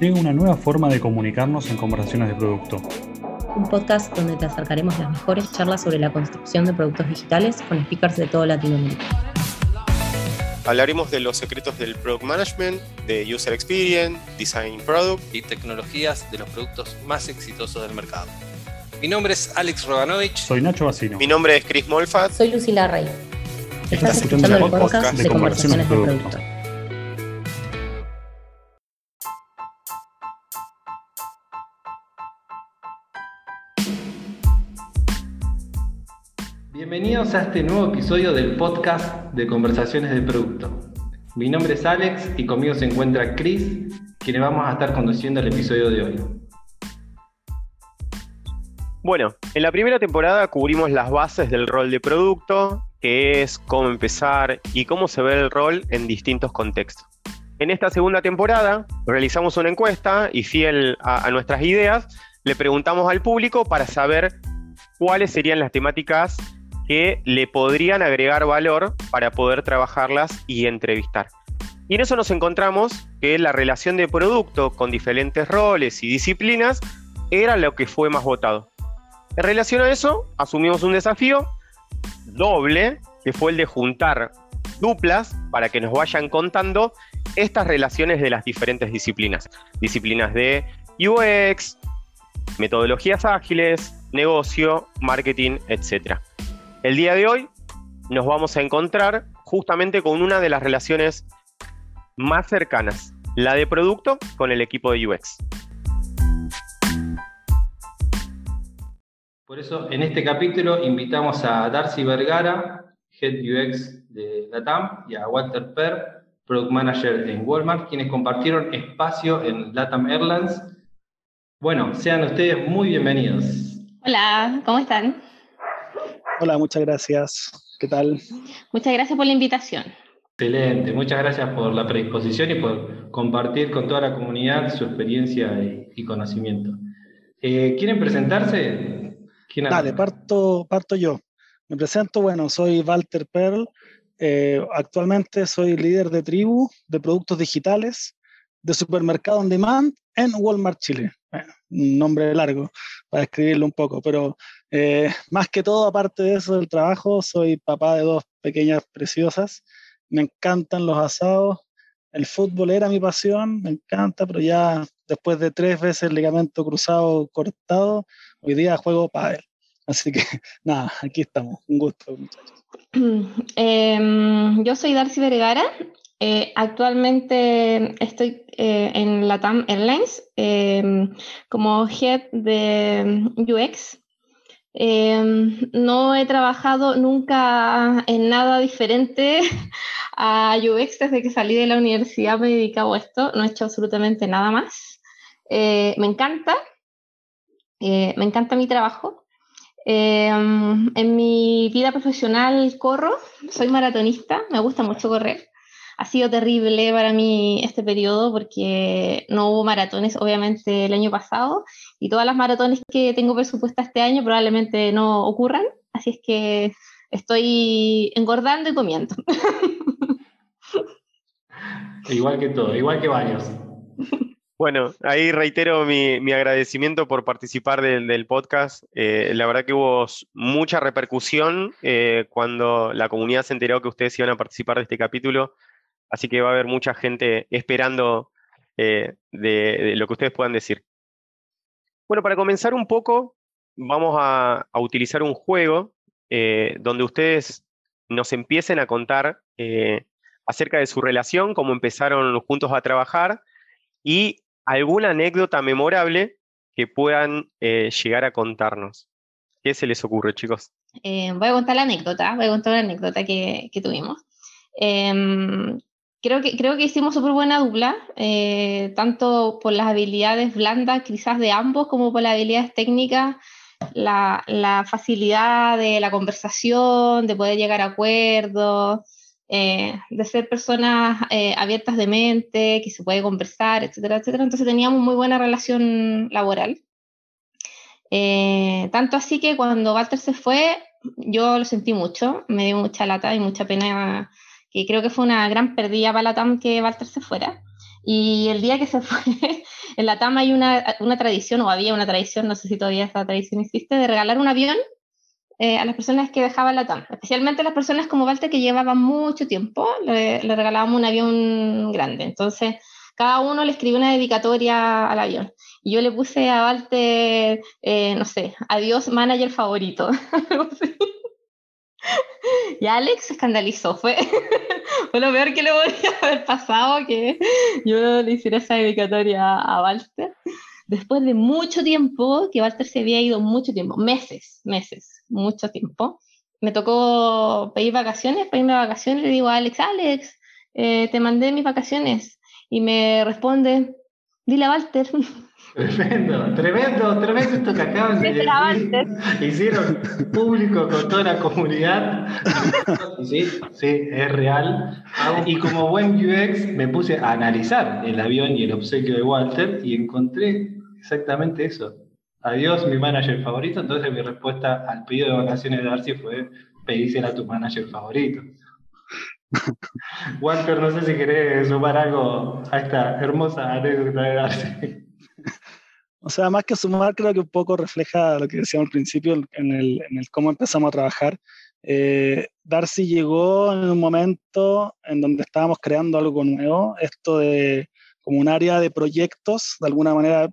llega una nueva forma de comunicarnos en conversaciones de producto. Un podcast donde te acercaremos las mejores charlas sobre la construcción de productos digitales con speakers de toda Latinoamérica. Hablaremos de los secretos del product management, de user experience, design product y tecnologías de los productos más exitosos del mercado. Mi nombre es Alex Roganovich. Soy Nacho Bacino. Mi nombre es Chris Molfat. Soy Lucila Rey. Estás, escuchando, el podcast, de, conversaciones de producto. Bienvenidos a este nuevo episodio del podcast de Conversaciones de Producto. Mi nombre es Alex y conmigo se encuentra Chris, quienes vamos a estar conduciendo el episodio de hoy. Bueno, en la primera temporada cubrimos las bases del rol de producto, qué es, cómo empezar y cómo se ve el rol en distintos contextos. En esta segunda temporada realizamos una encuesta y fiel a nuestras ideas, le preguntamos al público para saber cuáles serían las temáticas que le podrían agregar valor para poder trabajarlas y entrevistar. Y en eso nos encontramos que la relación de producto con diferentes roles y disciplinas era lo que fue más votado. En relación a eso, asumimos un desafío doble, que fue el de juntar duplas para que nos vayan contando estas relaciones de las diferentes disciplinas. Disciplinas de UX, metodologías ágiles, negocio, marketing, etc. El día de hoy nos vamos a encontrar justamente con una de las relaciones más cercanas, la de producto con el equipo de UX. Por eso, en este capítulo invitamos a Darcy Vergara, Head UX de LATAM, y a Walter Per, Product Manager en Walmart, quienes compartieron espacio en LATAM Airlines. Bueno, sean ustedes muy bienvenidos. Hola, ¿cómo están? Hola, muchas gracias. ¿Qué tal? Muchas gracias por la invitación. Excelente, muchas gracias por la predisposición y por compartir con toda la comunidad su experiencia y, conocimiento. Eh, ¿Quieren presentarse? ¿Quién Dale, parto, parto yo. Me presento, bueno, soy Walter Perl. Eh, actualmente soy líder de tribu de productos digitales de supermercado on demand en Walmart Chile. un nombre largo para escribirlo un poco, pero eh, más que todo, aparte de eso del trabajo, soy papá de dos pequeñas preciosas. Me encantan los asados. El fútbol era mi pasión, me encanta, pero ya después de tres veces el ligamento cruzado cortado, hoy día juego pádel. Así que nada, aquí estamos. Un gusto, muchachos. Em, yo soy Darcy Vergara, eh, actualmente estoy eh, en Latam Airlines em, como head de UX. Em, no he trabajado nunca en nada diferente a UX desde que salí de la universidad, me he dedicado a esto, no he hecho absolutamente nada más. Eh, me encanta, me encanta mi trabajo. Em, en mi vida profesional corro, soy maratonista, me gusta mucho correr ha sido terrible para mí este periodo porque no hubo maratones, obviamente, el año pasado y todas las maratones que tengo presupuestas este año probablemente no ocurran, así es que estoy engordando y comiendo. igual que todo, igual que varios. Bueno, ahí reitero mi, agradecimiento por participar del, podcast. Eh, la verdad que hubo mucha repercusión eh, cuando la comunidad se enteró que ustedes iban a participar de este capítulo. Así que va a haber mucha gente esperando eh, de, lo que ustedes puedan decir. Bueno, para comenzar un poco, vamos a, utilizar un juego eh, donde ustedes nos empiecen a contar eh, acerca de su relación, cómo empezaron juntos a trabajar y alguna anécdota memorable que puedan llegar a contarnos. ¿Qué se les ocurre, chicos? voy a contar la anécdota, voy a contar la anécdota que, tuvimos. Em, creo que, creo que hicimos súper buena dupla, eh, tanto por las habilidades blandas quizás de ambos, como por las habilidades técnicas, la, la facilidad de la conversación, de poder llegar a acuerdos, eh, de ser personas eh, abiertas de mente, que se puede conversar, etcétera, etcétera. Entonces teníamos muy buena relación laboral. tanto así que cuando Walter se fue, yo lo sentí mucho, me dio mucha lata y mucha pena que creo que fue una gran pérdida para la TAM que Walter se fuera. Y el día que se fue, en la TAM hay una, una tradición, o había una tradición, no sé si todavía esa tradición existe, de regalar un avión eh, a las personas que dejaban la TAM, especialmente las personas como Walter que llevaban mucho tiempo, le, le, regalábamos un avión grande. Entonces, cada uno le escribió una dedicatoria al avión. Y yo le puse a Walter, eh, no sé, adiós manager favorito. y Alex se escandalizó, fue, fue lo peor que le podría haber pasado que yo le hiciera esa dedicatoria a Walter. Después de mucho tiempo, que Walter se había ido mucho tiempo, meses, meses, mucho tiempo, me tocó pedir vacaciones, pedirme vacaciones, le digo a Alex, Alex, eh, te mandé mis vacaciones, y me responde, dile a Walter. Tremendo, tremendo, tremendo esto que acaban de decir. Hicieron público con toda la comunidad. Sí, sí, es real. Y como buen UX me puse a analizar el avión y el obsequio de Walter y encontré exactamente eso. Adiós, mi manager favorito. Entonces mi respuesta al pedido de vacaciones de Darcy fue pedísela a tu manager favorito. Walter, no sé si querés sumar algo a esta hermosa anécdota de Darcy. O sea, más que sumar, creo que un poco refleja lo que decíamos al principio en el, en el cómo empezamos a trabajar. Eh, Darcy llegó en un momento en donde estábamos creando algo nuevo, esto de como un área de proyectos, de alguna manera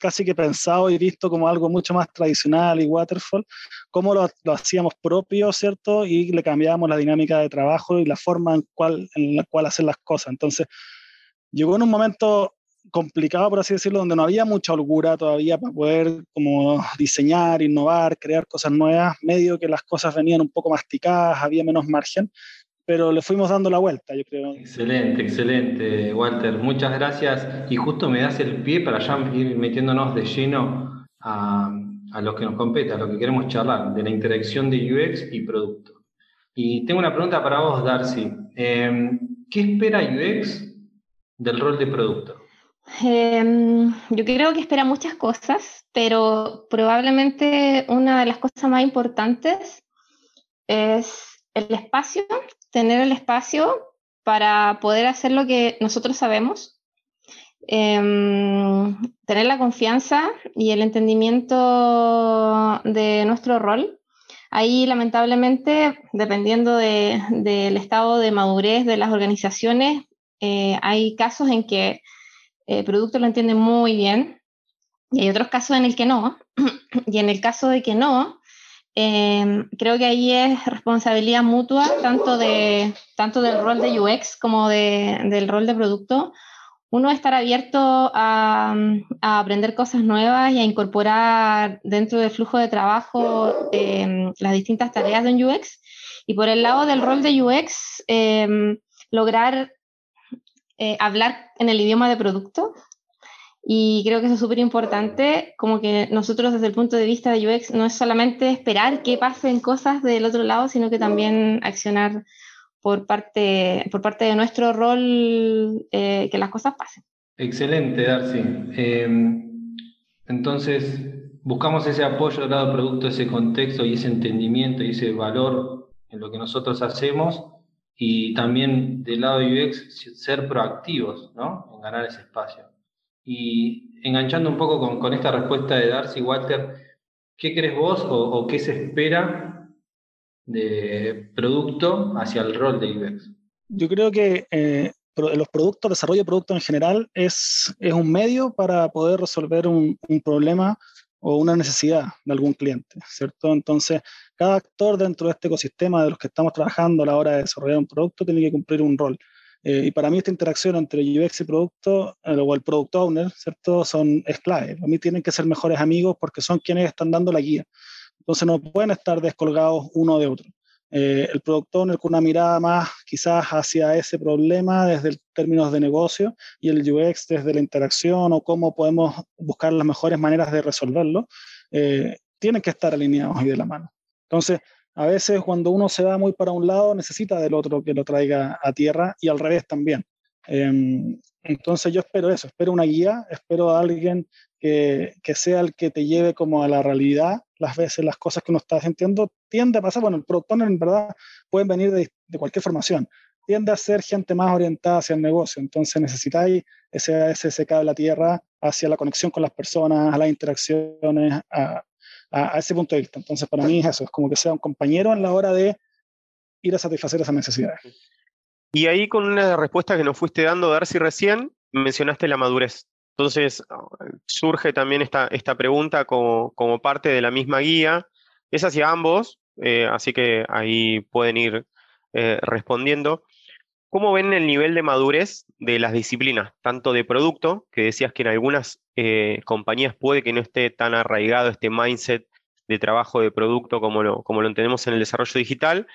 casi que pensado y visto como algo mucho más tradicional y waterfall, cómo lo, lo hacíamos propio, ¿cierto? Y le cambiábamos la dinámica de trabajo y la forma en, cual, en la cual hacer las cosas. Entonces, llegó en un momento complicado, por así decirlo, donde no había mucha holgura todavía para poder como diseñar, innovar, crear cosas nuevas, medio que las cosas venían un poco masticadas, había menos margen, pero le fuimos dando la vuelta, yo creo. Excelente, excelente, Walter. Muchas gracias. Y justo me das el pie para ya ir metiéndonos de lleno a, a lo que nos compete, a lo que queremos charlar, de la interacción de UX y producto. Y tengo una pregunta para vos, Darcy. Em, ¿Qué espera UX del rol de producto? Eh, yo creo que espera muchas cosas, pero probablemente una de las cosas más importantes es el espacio, tener el espacio para poder hacer lo que nosotros sabemos, eh, tener la confianza y el entendimiento de nuestro rol. Ahí, lamentablemente, dependiendo de, del estado de madurez de las organizaciones, eh, hay casos en que el producto lo entiende muy bien y hay otros casos en el que no. y en el caso de que no, eh, creo que ahí es responsabilidad mutua tanto, de, tanto del rol de UX como de, del rol de producto. Uno estar abierto a, aprender cosas nuevas y a incorporar dentro del flujo de trabajo eh, las distintas tareas de un UX. Y por el lado del rol de UX, eh, lograr eh, hablar en el idioma de producto y creo que eso es súper importante, como que nosotros desde el punto de vista de UX no es solamente esperar que pasen cosas del otro lado, sino que también accionar por parte, por parte de nuestro rol eh, que las cosas pasen. Excelente, Darcy. Eh, entonces, buscamos ese apoyo del lado producto, ese contexto y ese entendimiento y ese valor en lo que nosotros hacemos y también del lado de UX ser proactivos ¿no? en ganar ese espacio. Y enganchando un poco con, con esta respuesta de Darcy Walter, ¿qué crees vos o, o, qué se espera de producto hacia el rol de UX? Yo creo que eh, los productos, desarrollo de productos en general, es, es un medio para poder resolver un, un problema o una necesidad de algún cliente, ¿cierto? Entonces, cada actor dentro de este ecosistema de los que estamos trabajando a la hora de desarrollar un producto tiene que cumplir un rol. Eh, y para mí esta interacción entre UX y producto, eh, o el product owner, ¿cierto? Son, es clave. Para mí tienen que ser mejores amigos porque son quienes están dando la guía. Entonces no pueden estar descolgados uno de otro. Eh, el product owner con una mirada más quizás hacia ese problema desde el términos de negocio y el UX desde la interacción o cómo podemos buscar las mejores maneras de resolverlo, eh, tienen que estar alineados y de la mano. Entonces, a veces cuando uno se va muy para un lado, necesita del otro que lo traiga a tierra y al revés también. Eh, entonces yo espero eso, espero una guía, espero a alguien que, que, sea el que te lleve como a la realidad. Las veces las cosas que uno está sintiendo tiende a pasar, bueno, el productor en verdad pueden venir de, cualquier formación, tiende a ser gente más orientada hacia el negocio. Entonces necesitáis ese, ese, ese cable a tierra hacia la conexión con las personas, a las interacciones, a, a, ese punto de vista. Entonces, para mí es eso, es como que sea un compañero en la hora de ir a satisfacer esas necesidades. Y ahí con una respuesta que nos fuiste dando, Darcy, recién, mencionaste la madurez. Entonces, surge también esta, esta pregunta como, como parte de la misma guía. Es hacia ambos, eh, así que ahí pueden ir eh, respondiendo. ¿Cómo ven el nivel de madurez de las disciplinas, tanto de producto, que decías que en algunas eh, compañías puede que no esté tan arraigado este mindset de trabajo de producto como lo, como lo entendemos en el desarrollo digital,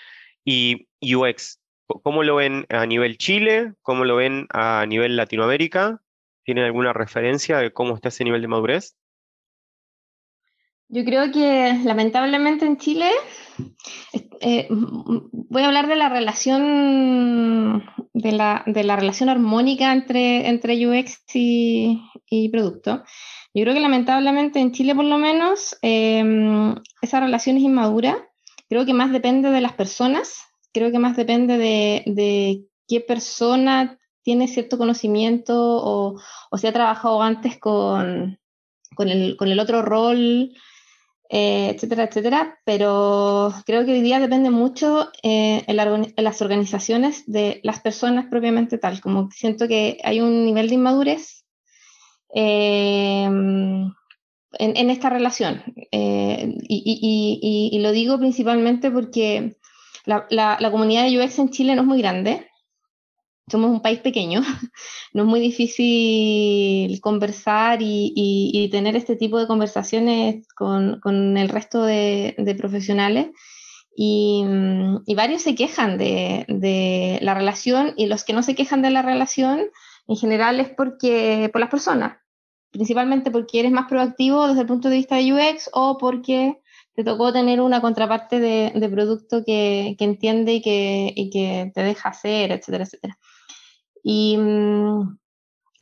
y UX? ¿Cómo lo ven a nivel Chile? ¿Cómo lo ven a nivel Latinoamérica? ¿Tienen alguna referencia de cómo está ese nivel de madurez? Yo creo que lamentablemente en Chile, eh, voy a hablar de la relación, de la, de la relación armónica entre, entre UX y, producto. Yo creo que lamentablemente en Chile por lo menos em, esa relación es inmadura. Creo que más depende de las personas, creo que más depende de, de qué persona tiene cierto conocimiento o, o se ha trabajado antes con, con, el, con el otro rol eh, etcétera, etcétera, pero creo que hoy día depende mucho eh, en, las organizaciones de las personas propiamente tal, como siento que hay un nivel de inmadurez eh, en, esta relación. Y, lo digo principalmente porque la, la comunidad de UX en Chile no es muy grande, somos un país pequeño, no es muy difícil conversar y, tener este tipo de conversaciones con, el resto de, profesionales. Y, varios se quejan de, la relación y los que no se quejan de la relación en general es porque por las personas, principalmente porque eres más proactivo desde el punto de vista de UX o porque te tocó tener una contraparte de, producto que, entiende y que, y que te deja hacer, etcétera, etcétera. Y mm,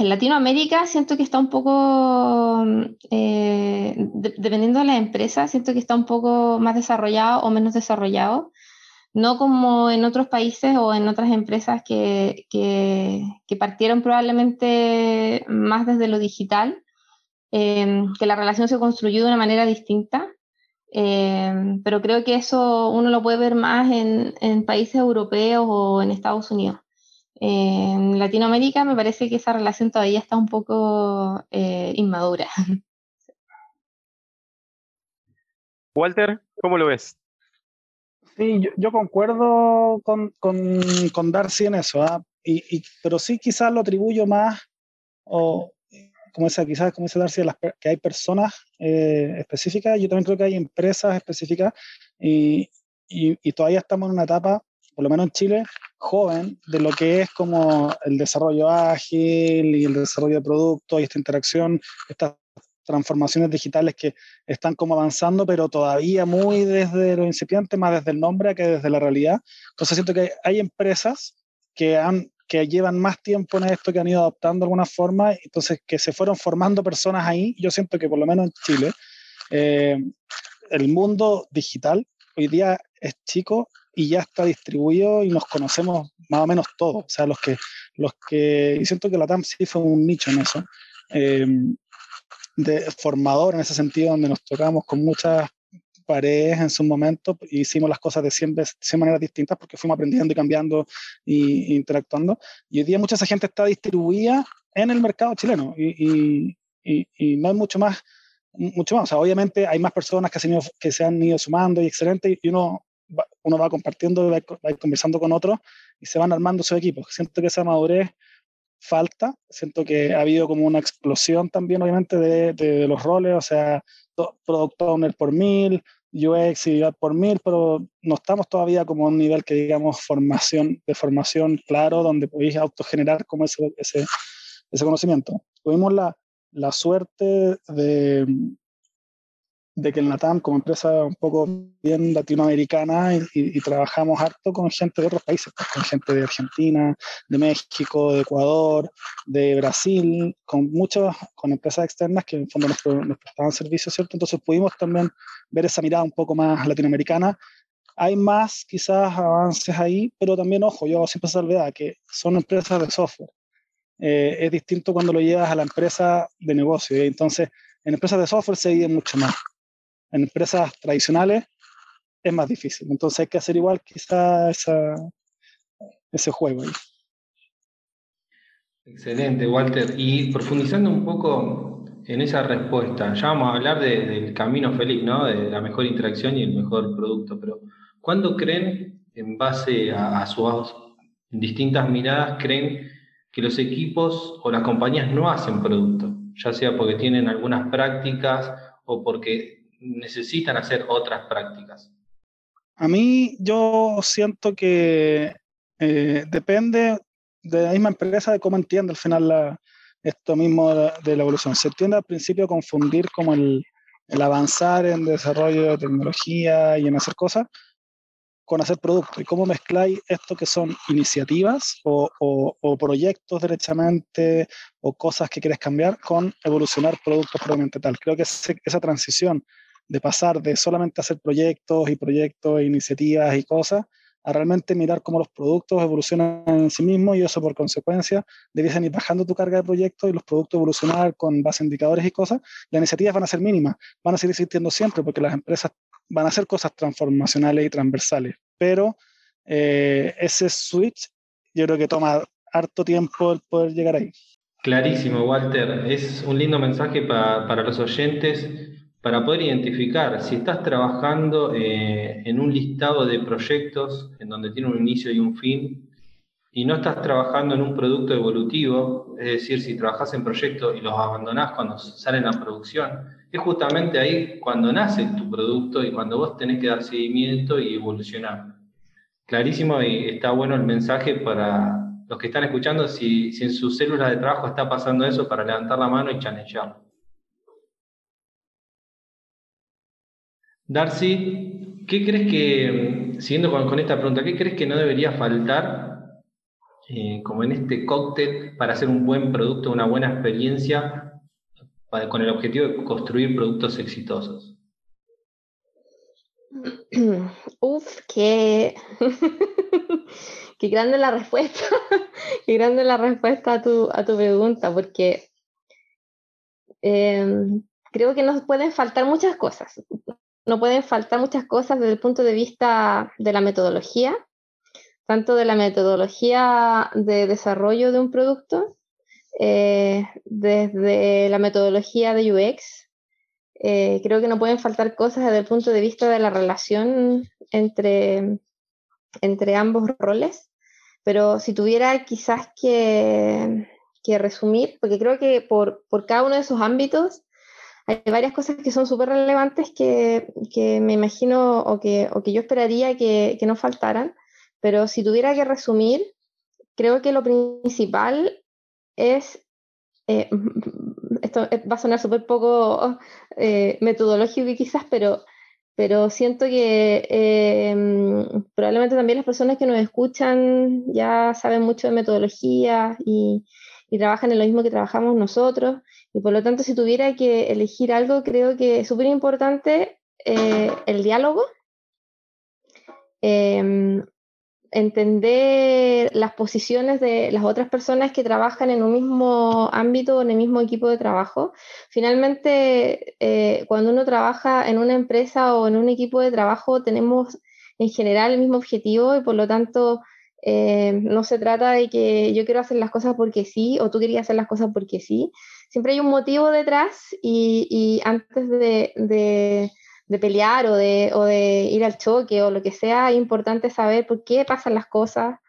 en Latinoamérica siento que está un poco, mm, eh, dependiendo de la empresa, siento que está un poco más desarrollado o menos desarrollado. No como en otros países o en otras empresas que, que, partieron probablemente más desde lo digital, em, que la relación se construyó de una manera distinta. Em, pero creo que eso uno lo puede ver más en, en países europeos o en Estados Unidos. En Latinoamérica me parece que esa relación todavía está un poco eh, inmadura. Walter, ¿cómo lo ves? Sí, yo, concuerdo con, con, Darcy en eso, ¿ah? y, pero sí quizás lo atribuyo más, o como dice, quizás como dice Darcy, que hay personas eh, específicas, yo también creo que hay empresas específicas, y, y, todavía estamos en una etapa por lo menos en Chile, joven de lo que es como el desarrollo ágil y el desarrollo de productos y esta interacción, estas transformaciones digitales que están como avanzando, pero todavía muy desde lo incipiente, más desde el nombre que desde la realidad. Entonces siento que hay empresas que han que llevan más tiempo en esto, que han ido adoptando de alguna forma, entonces que se fueron formando personas ahí. Yo siento que por lo menos en Chile, eh, el mundo digital hoy día es chico y ya está distribuido y nos conocemos más o menos todos. O sea, los que, los que, y siento que la TAM sí fue un nicho en eso, eh, de formador en ese sentido, donde nos tocamos con muchas paredes en su momento y hicimos las cosas de 100, 100 maneras distintas porque fuimos aprendiendo y cambiando e interactuando. Y hoy día mucha esa gente está distribuida en el mercado chileno y, y, y no hay mucho más mucho más. O sea, obviamente hay más personas que se, han ido, que se han ido sumando y excelente, y uno uno va compartiendo, va, va conversando con otros y se van armando sus equipos. Siento que esa madurez falta, siento que ha habido como una explosión también, obviamente, de, de, los roles, o sea, Product Owner por mil, UX y por mil, pero no estamos todavía como a un nivel que digamos formación, de formación claro, donde podéis autogenerar como ese, ese, ese conocimiento. Tuvimos la, la suerte de, de que el NATAM, como empresa un poco bien latinoamericana, y, trabajamos harto con gente de otros países, pues, con gente de Argentina, de México, de Ecuador, de Brasil, con muchas, con empresas externas que en fondo nos, prestaban servicios, ¿cierto? Entonces pudimos también ver esa mirada un poco más latinoamericana hay más quizás avances ahí, pero también, ojo, yo siempre salvedad que son empresas de software. Eh, es distinto cuando lo llevas a la empresa de negocio. ¿eh? Entonces, en empresas de software se vive mucho más. En empresas tradicionales es más difícil. Entonces hay que hacer igual quizás ese juego. Ahí. Excelente, Walter. Y profundizando un poco en esa respuesta, ya vamos a hablar del camino feliz, ¿no? De la mejor interacción y el mejor producto, pero ¿cuándo creen, en base a, sus distintas miradas, creen que los equipos o las compañías no hacen producto? Ya sea porque tienen algunas prácticas o porque necesitan hacer otras prácticas. A mí yo siento que eh, depende de la misma empresa de cómo entiende al final esto mismo de, la evolución. Se tiende al principio a confundir como el, avanzar en desarrollo de tecnología y en hacer cosas con hacer productos y cómo mezcláis esto que son iniciativas o, proyectos derechamente o cosas que quieres cambiar con evolucionar productos probablemente tal. Creo que esa transición de pasar de solamente hacer proyectos y proyectos e iniciativas y cosas a realmente mirar cómo los productos evolucionan en sí mismos y eso por consecuencia debiesen ir bajando tu carga de proyectos y los productos evolucionar con base en indicadores y cosas, las iniciativas van a ser mínimas, van a seguir existiendo siempre porque las empresas van a hacer cosas transformacionales y transversales, pero eh, ese switch yo creo que toma harto tiempo el poder llegar ahí. Clarísimo, Walter. Es un lindo mensaje para los oyentes para poder identificar si estás trabajando eh, en un listado de proyectos en donde tiene un inicio y un fin y no estás trabajando en un producto evolutivo, es decir, si trabajas en proyectos y los abandonás cuando salen a producción, es justamente ahí cuando nace tu producto y cuando vos tenés que dar seguimiento y evolucionar. Clarísimo y está bueno el mensaje para los que están escuchando, si, si en sus células de trabajo está pasando eso, para levantar la mano y challengearlo. Darcy, ¿qué crees que, siguiendo con, esta pregunta, qué crees que no debería faltar eh, como en este cóctel para hacer un buen producto, una buena experiencia con el objetivo de construir productos exitosos? Uf, qué, qué grande la respuesta, qué grande la respuesta a tu, a tu pregunta, porque em, creo que nos pueden faltar muchas cosas no pueden faltar muchas cosas desde el punto de vista de la metodología, tanto de la metodología de desarrollo de un producto, eh, desde la metodología de UX. Eh, creo que no pueden faltar cosas desde el punto de vista de la relación entre, entre ambos roles, pero si tuviera quizás que, que resumir, porque creo que por, por cada uno de esos ámbitos hay varias cosas que son súper relevantes que, que, me imagino o que, o que yo esperaría que, que, no faltaran, pero si tuviera que resumir, creo que lo principal es, eh, esto va a sonar súper poco eh, metodológico quizás, pero, pero siento que eh, probablemente también las personas que nos escuchan ya saben mucho de metodología y, y trabajan en lo mismo que trabajamos nosotros. Y por lo tanto, si tuviera que elegir algo, creo que es súper importante eh, el diálogo, em, entender las posiciones de las otras personas que trabajan en un mismo ámbito, en el mismo equipo de trabajo. Finalmente, eh, cuando uno trabaja en una empresa o en un equipo de trabajo, tenemos en general el mismo objetivo y por lo tanto eh, no se trata de que yo quiero hacer las cosas porque sí o tú querías hacer las cosas porque sí, siempre hay un motivo detrás y, antes de, pelear o de, ir al choque o lo que sea, es importante saber por qué pasan las cosas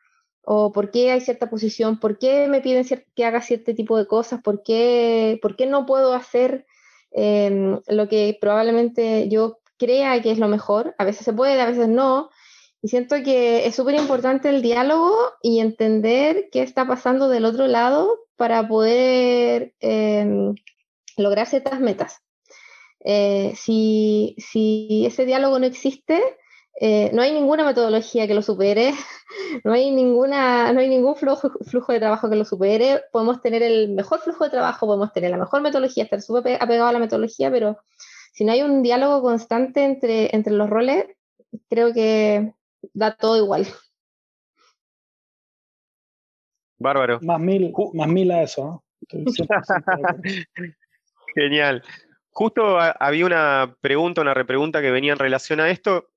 o por qué hay cierta posición, por qué me piden que haga cierto tipo de cosas, por qué, por qué no puedo hacer em, lo que probablemente yo crea que es lo mejor. A veces se puede, a veces no. Y siento que es súper importante el diálogo y entender qué está pasando del otro lado para poder em, lograr ciertas metas. Eh, si, si, ese diálogo no existe, eh, no hay ninguna metodología que lo supere, no hay, ninguna, no hay ningún flujo, flujo de trabajo que lo supere. Podemos tener el mejor flujo de trabajo, podemos tener la mejor metodología, estar súper apegado a la metodología, pero si no hay un diálogo constante entre, entre los roles, creo que da todo igual. Bárbaro. Más mil, más mil a eso. Genial. Justo había una pregunta, una repregunta que venía en relación a esto,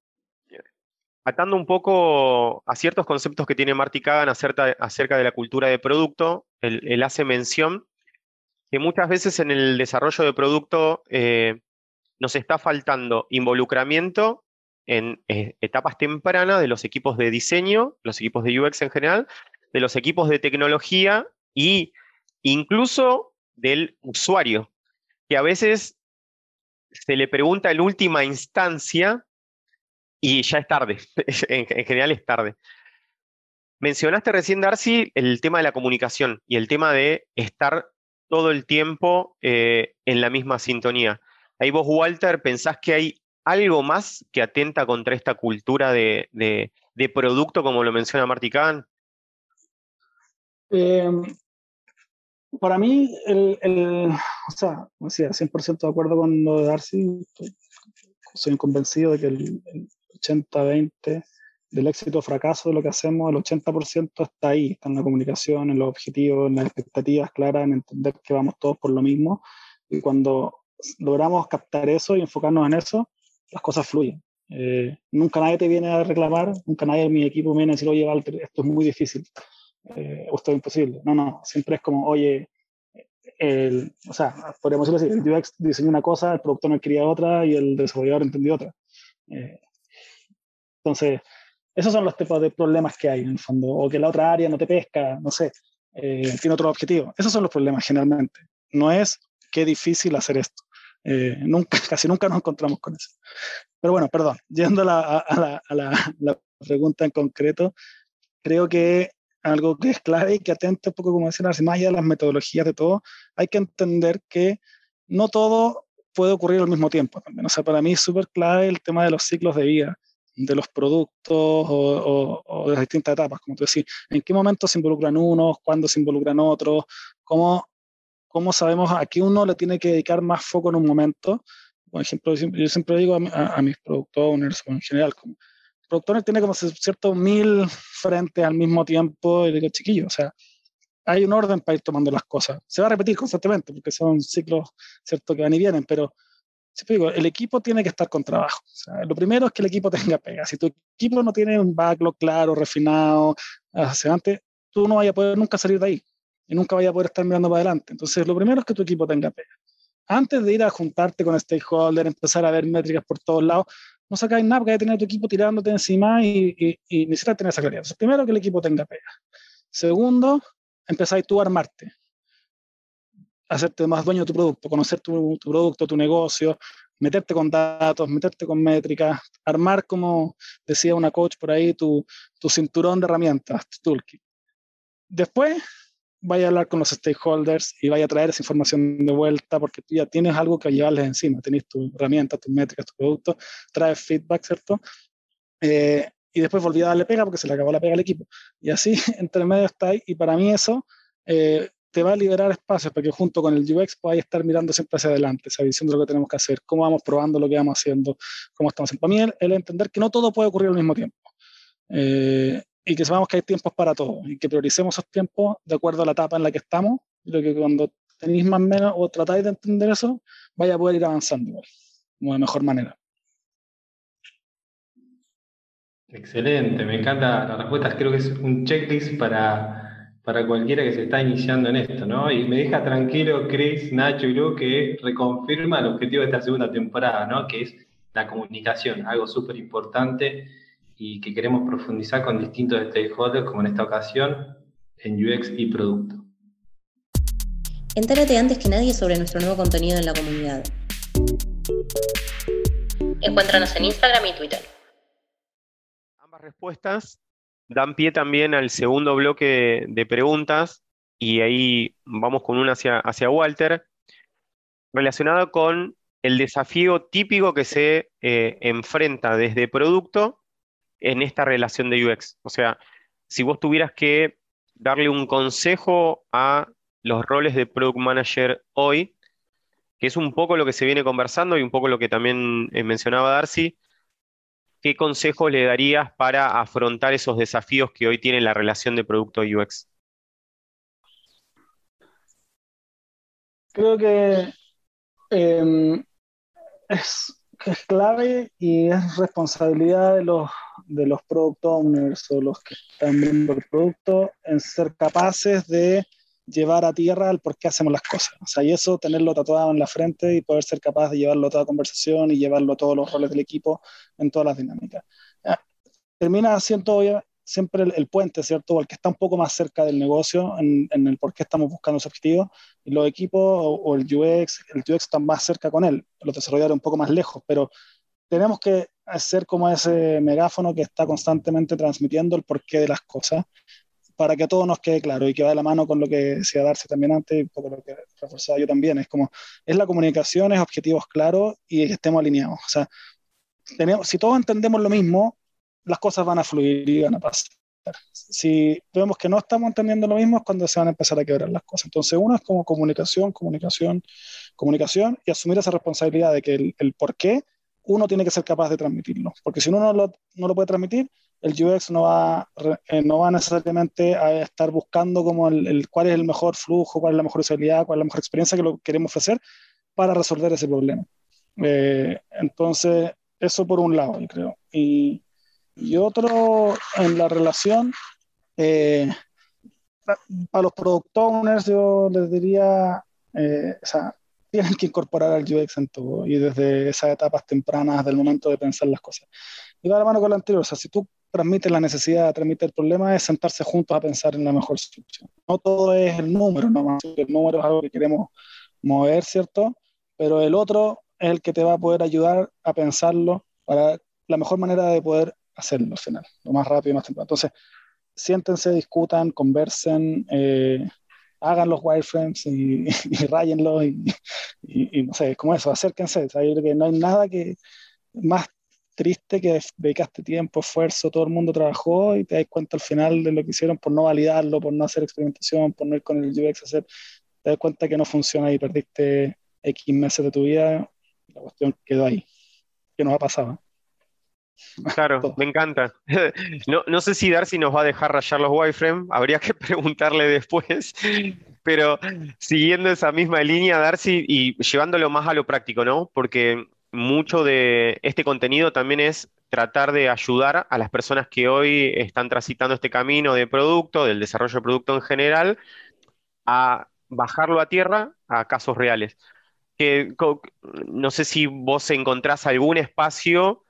atando un poco a ciertos conceptos que tiene Marty Kagan acerca, acerca de la cultura de producto. Él, hace mención que muchas veces en el desarrollo de producto eh, nos está faltando involucramiento en eh, etapas tempranas de los equipos de diseño, los equipos de UX en general, de los equipos de tecnología e incluso del usuario, que a veces se le pregunta en última instancia y ya es tarde, en, general es tarde. Mencionaste recién, Darcy, el tema de la comunicación y el tema de estar todo el tiempo eh, en la misma sintonía. Ahí vos, Walter, pensás que hay algo más que atenta contra esta cultura de, producto, como lo menciona Marty Kahn? Em, para mí, el, o sea, 100% de acuerdo con lo de Darcy, soy convencido de que el, 80-20 del éxito o fracaso de lo que hacemos, el 80% está ahí, está en la comunicación, en los objetivos, en las expectativas claras, en entender que vamos todos por lo mismo. Y cuando logramos captar eso y enfocarnos en eso, las cosas fluyen. Eh, nunca nadie te viene a reclamar, nunca nadie en mi equipo viene a decir, oye, esto es muy difícil, eh, esto es imposible. No, no, siempre es como, oye, el, o sea, podríamos decirlo así, el UX diseñó una cosa, el productor no quería otra y el desarrollador entendió otra. Eh, entonces, esos son los tipos de problemas que hay en el fondo, o que la otra área no te pesca, no sé, eh, tiene otro objetivo. Esos son los problemas generalmente. No es qué difícil hacer esto. Eh, nunca, casi nunca nos encontramos con eso. Pero bueno, perdón, yendo a la, a la, la pregunta en concreto, creo que algo que es clave y que atenta un poco, como decía, más allá de las metodologías de todo, hay que entender que no todo puede ocurrir al mismo tiempo también. O sea, para mí es súper clave el tema de los ciclos de vida de los productos o, de las distintas etapas, como tú decís, en qué momento se involucran unos, cuándo se involucran otros, cómo, cómo sabemos a qué uno le tiene que dedicar más foco en un momento. Por ejemplo, yo siempre digo a, mis productores en general, como, el productor tiene como ciertos mil frentes al mismo tiempo y digo, chiquillo, o sea, hay un orden para ir tomando las cosas. Se va a repetir constantemente porque son ciclos, ¿cierto?, que van y vienen, pero digo, el equipo tiene que estar con trabajo. lo primero es que el equipo tenga pega. Si tu equipo no tiene un backlog claro, refinado, hacia adelante, tú no vayas a poder nunca salir de ahí y nunca vayas a poder estar mirando para adelante. Entonces, lo primero es que tu equipo tenga pega. Antes de ir a juntarte con stakeholder, empezar a ver métricas por todos lados, no sacáis nada porque hay que tener tu equipo tirándote encima y, y, y necesitas tener esa claridad. Entonces, primero que el equipo tenga pega. Segundo, empezáis tú a armarte hacerte más dueño de tu producto, conocer tu, producto, tu negocio, meterte con datos, meterte con métricas, armar, como decía una coach por ahí, tu, tu cinturón de herramientas, tu toolkit. Después, vaya a hablar con los stakeholders y vaya a traer esa información de vuelta porque tú ya tienes algo que llevarles encima, tenés tu herramienta, tus métricas, tu producto, traes feedback, ¿cierto? Eh, y después volví a darle pega porque se le acabó la pega al equipo. Y así, entre medio está ahí, y para mí eso eh, te va a liberar espacios para que junto con el UX podáis estar mirando siempre hacia adelante, esa visión de lo que tenemos que hacer, cómo vamos probando lo que vamos haciendo, cómo estamos haciendo. Para mí, el, entender que no todo puede ocurrir al mismo tiempo. Eh, y que sepamos que hay tiempos para todo y que prioricemos esos tiempos de acuerdo a la etapa en la que estamos. Creo que cuando tenéis más o menos o tratáis de entender eso, vaya a poder ir avanzando igual, de mejor manera. Excelente, me encanta las respuestas. Creo que es un checklist para para cualquiera que se está iniciando en esto, ¿no? Y me deja tranquilo Chris, Nacho y Lu que reconfirma el objetivo de esta segunda temporada, ¿no? Que es la comunicación, algo súper importante y que queremos profundizar con distintos stakeholders, como en esta ocasión, en UX y producto. Entérate antes que nadie sobre nuestro nuevo contenido en la comunidad. Encuéntranos en Instagram y Twitter. Ambas respuestas dan pie también al segundo bloque de preguntas y ahí vamos con una hacia, hacia Walter, relacionado con el desafío típico que se eh, enfrenta desde producto en esta relación de UX. O sea, si vos tuvieras que darle un consejo a los roles de Product Manager hoy, que es un poco lo que se viene conversando y un poco lo que también eh, mencionaba Darcy, ¿qué consejos le darías para afrontar esos desafíos que hoy tiene la relación de producto UX? Creo que em, es, clave y es responsabilidad de los, de los product owners o los que están viendo el producto en ser capaces de llevar a tierra el por qué hacemos las cosas. O sea, y eso, tenerlo tatuado en la frente y poder ser capaz de llevarlo a toda conversación y llevarlo a todos los roles del equipo en todas las dinámicas. Termina siendo siempre el, puente, ¿cierto? O el que está un poco más cerca del negocio en, el por qué estamos buscando ese objetivo. Y los equipos o, el UX, el UX está más cerca con él, los desarrolladores un poco más lejos, pero tenemos que hacer como ese megáfono que está constantemente transmitiendo el porqué de las cosas para que a todos nos quede claro y que va de la mano con lo que decía Darcy también antes y un poco lo que reforzaba yo también. Es como, es la comunicación, es objetivos claros y que estemos alineados. O sea, tenemos, si todos entendemos lo mismo, las cosas van a fluir y van a pasar. Si vemos que no estamos entendiendo lo mismo es cuando se van a empezar a quebrar las cosas. Entonces, uno es como comunicación, comunicación, comunicación y asumir esa responsabilidad de que el, por qué uno tiene que ser capaz de transmitirlo. Porque si uno no lo, no lo puede transmitir, el UX no va, eh, no va necesariamente a estar buscando como el, cuál es el mejor flujo, cuál es la mejor usabilidad, cuál es la mejor experiencia que lo queremos ofrecer para resolver ese problema. Eh, entonces, eso por un lado, yo creo. Y, y otro, en la relación, eh, para los product owners, yo les diría, o sea, tienen que incorporar al UX en todo y desde esas etapas tempranas del momento de pensar las cosas. Y va de la mano con lo anterior, o sea, si tú transmite la necesidad, transmite el problema, es sentarse juntos a pensar en la mejor solución. No todo es el número, no el número es algo que queremos mover, ¿cierto? Pero el otro es el que te va a poder ayudar a pensarlo para la mejor manera de poder hacerlo al final, lo más rápido y más temprano. Entonces, siéntense, discutan, conversen, eh, hagan los wireframes y, y rayenlos y, y, no sé, como eso, acérquense. O que no hay nada que más triste que dedicaste tiempo, esfuerzo, todo el mundo trabajó y te das cuenta al final de lo que hicieron por no validarlo, por no hacer experimentación, por no ir con el UX a hacer, te das cuenta que no funciona y perdiste X meses de tu vida, la cuestión quedó ahí, que nos ha pasado. Claro, me encanta. No, no, sé si Darcy nos va a dejar rayar los wireframes, habría que preguntarle después, pero siguiendo esa misma línea, Darcy, y llevándolo más a lo práctico, ¿no? Porque mucho de este contenido también es tratar de ayudar a las personas que hoy están transitando este camino de producto, del desarrollo de producto en general, a bajarlo a tierra a casos reales. Que, no sé si vos encontrás algún espacio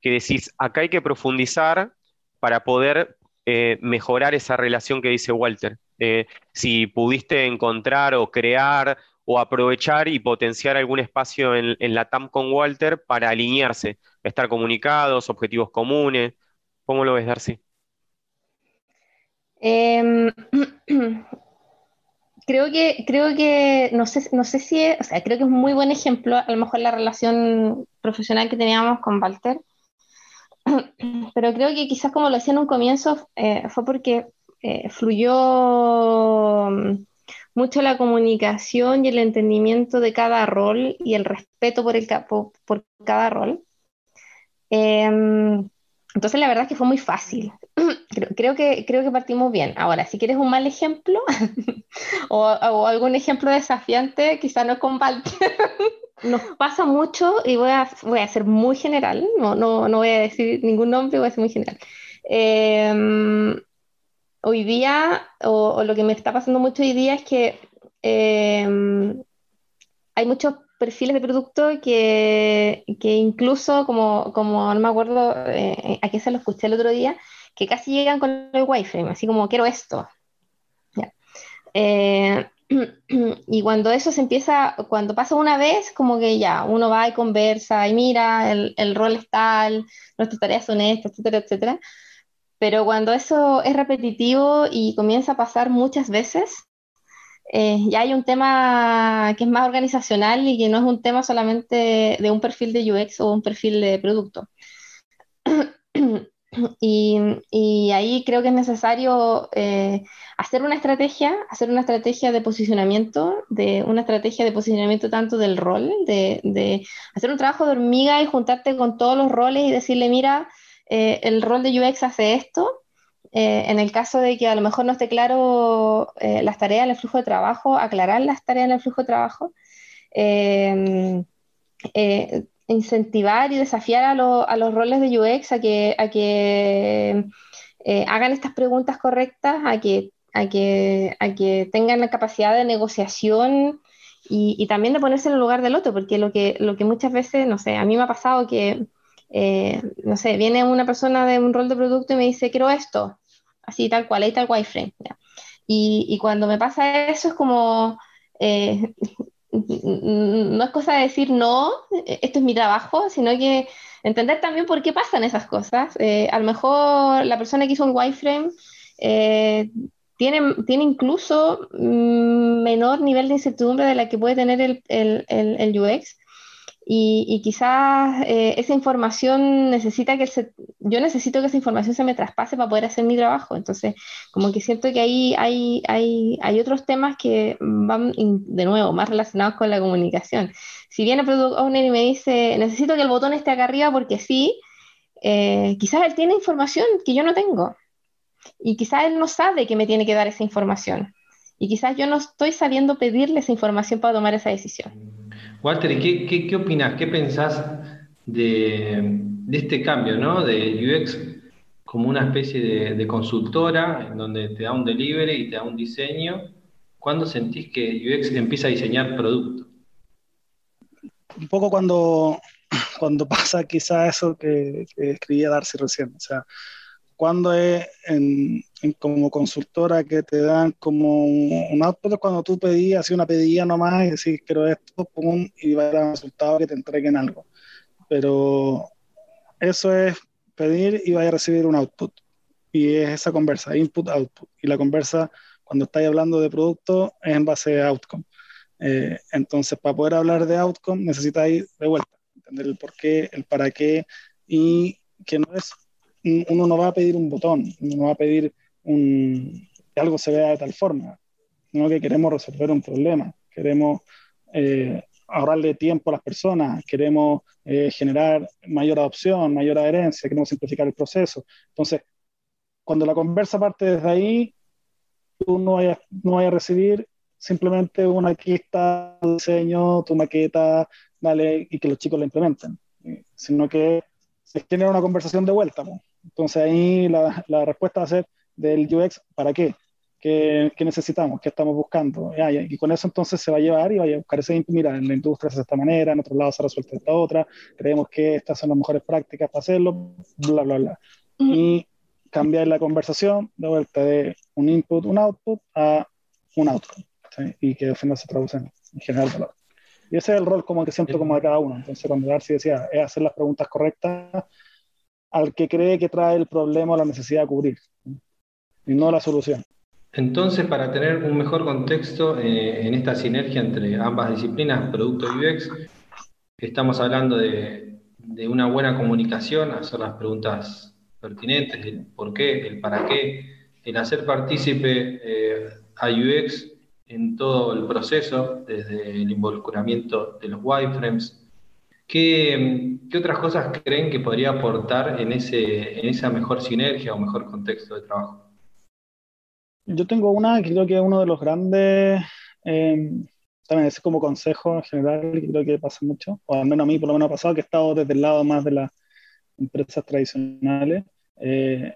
que decís, acá hay que profundizar para poder eh, mejorar esa relación que dice Walter. Eh, si pudiste encontrar o crear o aprovechar y potenciar algún espacio en, la TAM con Walter para alinearse, estar comunicados, objetivos comunes. ¿Cómo lo ves, Darcy? Em, creo que, creo que, no sé, no sé si, o sea, creo que es un muy buen ejemplo, a lo mejor la relación profesional que teníamos con Walter, pero creo que quizás como lo decía en un comienzo, eh, fue porque eh, fluyó mucho la comunicación y el entendimiento de cada rol y el respeto por, el, por, por cada rol. Em, entonces la verdad es que fue muy fácil. creo, que, creo que partimos bien. Ahora, si quieres un mal ejemplo o, o, algún ejemplo desafiante, quizá no comparte. Nos pasa mucho, y voy a, voy a ser muy general, no, no, no voy a decir ningún nombre, voy a ser muy general. Eh, hoy día, o, lo que me está pasando mucho hoy día es que em, hay muchos perfiles de producto que, que incluso, como, como no me acuerdo eh, a qué se lo escuché el otro día, que casi llegan con el wireframe, así como quiero esto. Eh, y cuando eso se empieza, cuando pasa una vez, como que ya, uno va y conversa y mira, el, el rol es tal, nuestras tareas son estas, etcétera, etcétera. Pero cuando eso es repetitivo y comienza a pasar muchas veces, eh, ya hay un tema que es más organizacional y que no es un tema solamente de un perfil de UX o un perfil de producto. Y, ahí creo que es necesario eh, hacer una estrategia, hacer una estrategia de posicionamiento, de una estrategia de posicionamiento tanto del rol, de, de hacer un trabajo de hormiga y juntarte con todos los roles y decirle, mira, eh, el rol de UX hace esto. Eh, en el caso de que a lo mejor no esté claro las tareas en el flujo de trabajo, aclarar las tareas en el flujo de trabajo incentivar y desafiar a, a, los roles de UX a que, a que eh, hagan estas preguntas correctas, a que, a, que, a que tengan la capacidad de negociación y, y, también de ponerse en el lugar del otro, porque lo que, lo que muchas veces, no sé, a mí me ha pasado que, eh, no sé, viene una persona de un rol de producto y me dice, quiero esto, así tal cual, ahí el wireframe. Y, y, cuando me pasa eso es como, eh, no es cosa de decir no, esto es mi trabajo, sino que entender también por qué pasan esas cosas. Eh, a lo mejor la persona que hizo un wireframe eh, tiene, tiene incluso mm, menor nivel de incertidumbre de la que puede tener el, el, el UX y, quizás eh, esa información necesita que se, yo necesito que esa información se me traspase para poder hacer mi trabajo. Entonces, como que siento que ahí hay, hay, hay otros temas que van, de nuevo, más relacionados con la comunicación. Si viene Product Owner y me dice, necesito que el botón esté acá arriba porque sí, eh, quizás él tiene información que yo no tengo. Y quizás él no sabe que me tiene que dar esa información. Y quizás yo no estoy sabiendo pedirle esa información para tomar esa decisión. Walter, ¿qué, qué, opinas? ¿Qué pensás de, este cambio, ¿no? De UX como una especie de, consultora en donde te da un delivery y te da un diseño. ¿Cuándo sentís que UX empieza a diseñar producto? Un poco cuando, cuando pasa quizá eso que, que escribía Darcy recién. O sea, cuando es en, como consultora que te dan como un, output cuando tú pedías así una pedida nomás y decís quiero esto pum, y va a dar un resultado que te entreguen algo. Pero eso es pedir y vaya a recibir un output. Y es esa conversa input output y la conversa cuando estáis hablando de producto es en base a outcome. Eh, entonces para poder hablar de outcome necesitáis de vuelta entender el por qué el para qué y que no es uno no va a pedir un botón, uno no va a pedir que algo se vea de tal forma, sino que queremos resolver un problema, queremos eh, ahorrarle tiempo a las personas, queremos eh, generar mayor adopción, mayor adherencia, queremos simplificar el proceso. Entonces, cuando la conversa parte desde ahí, tú no vayas, a recibir simplemente una aquí está el diseño, tu maqueta, dale, y que los chicos la implementen, sino que se genera una conversación de vuelta. Entonces ahí la, la, respuesta va a ser del UX, ¿para qué? ¿Qué, qué necesitamos? ¿Qué estamos buscando? y con eso entonces se va a llevar y va a buscar ese mira, en la industria se hace de esta manera, en otro lado se ha resuelto de esta otra, creemos que estas son las mejores prácticas para hacerlo, bla, bla, bla. Y cambiar la conversación de vuelta de un input, un output a un outcome, y que al final se traduce en, general valor. Y ese es el rol como que siento como de cada uno. Entonces, cuando Darcy decía, es hacer las preguntas correctas al que cree que trae el problema o la necesidad de cubrir, y no la solución. Entonces, para tener un mejor contexto eh, en esta sinergia entre ambas disciplinas, producto y UX, estamos hablando de, de, una buena comunicación, hacer las preguntas pertinentes, el por qué, el para qué, el hacer partícipe eh, a UX en todo el proceso, desde el involucramiento de los wireframes, ¿Qué, ¿Qué, otras cosas creen que podría aportar en, ese, en esa mejor sinergia o mejor contexto de trabajo? Yo tengo una que creo que es uno de los grandes, eh, también es como consejo en general, creo que pasa mucho, o al menos a mí por lo menos pasado, que he estado desde el lado más de las empresas tradicionales, eh,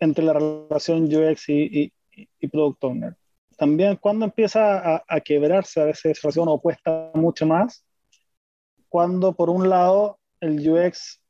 entre la relación UX y, y, Product Owner. También cuando empieza a, quebrarse a veces relación o cuesta mucho más, cuando por un lado el UX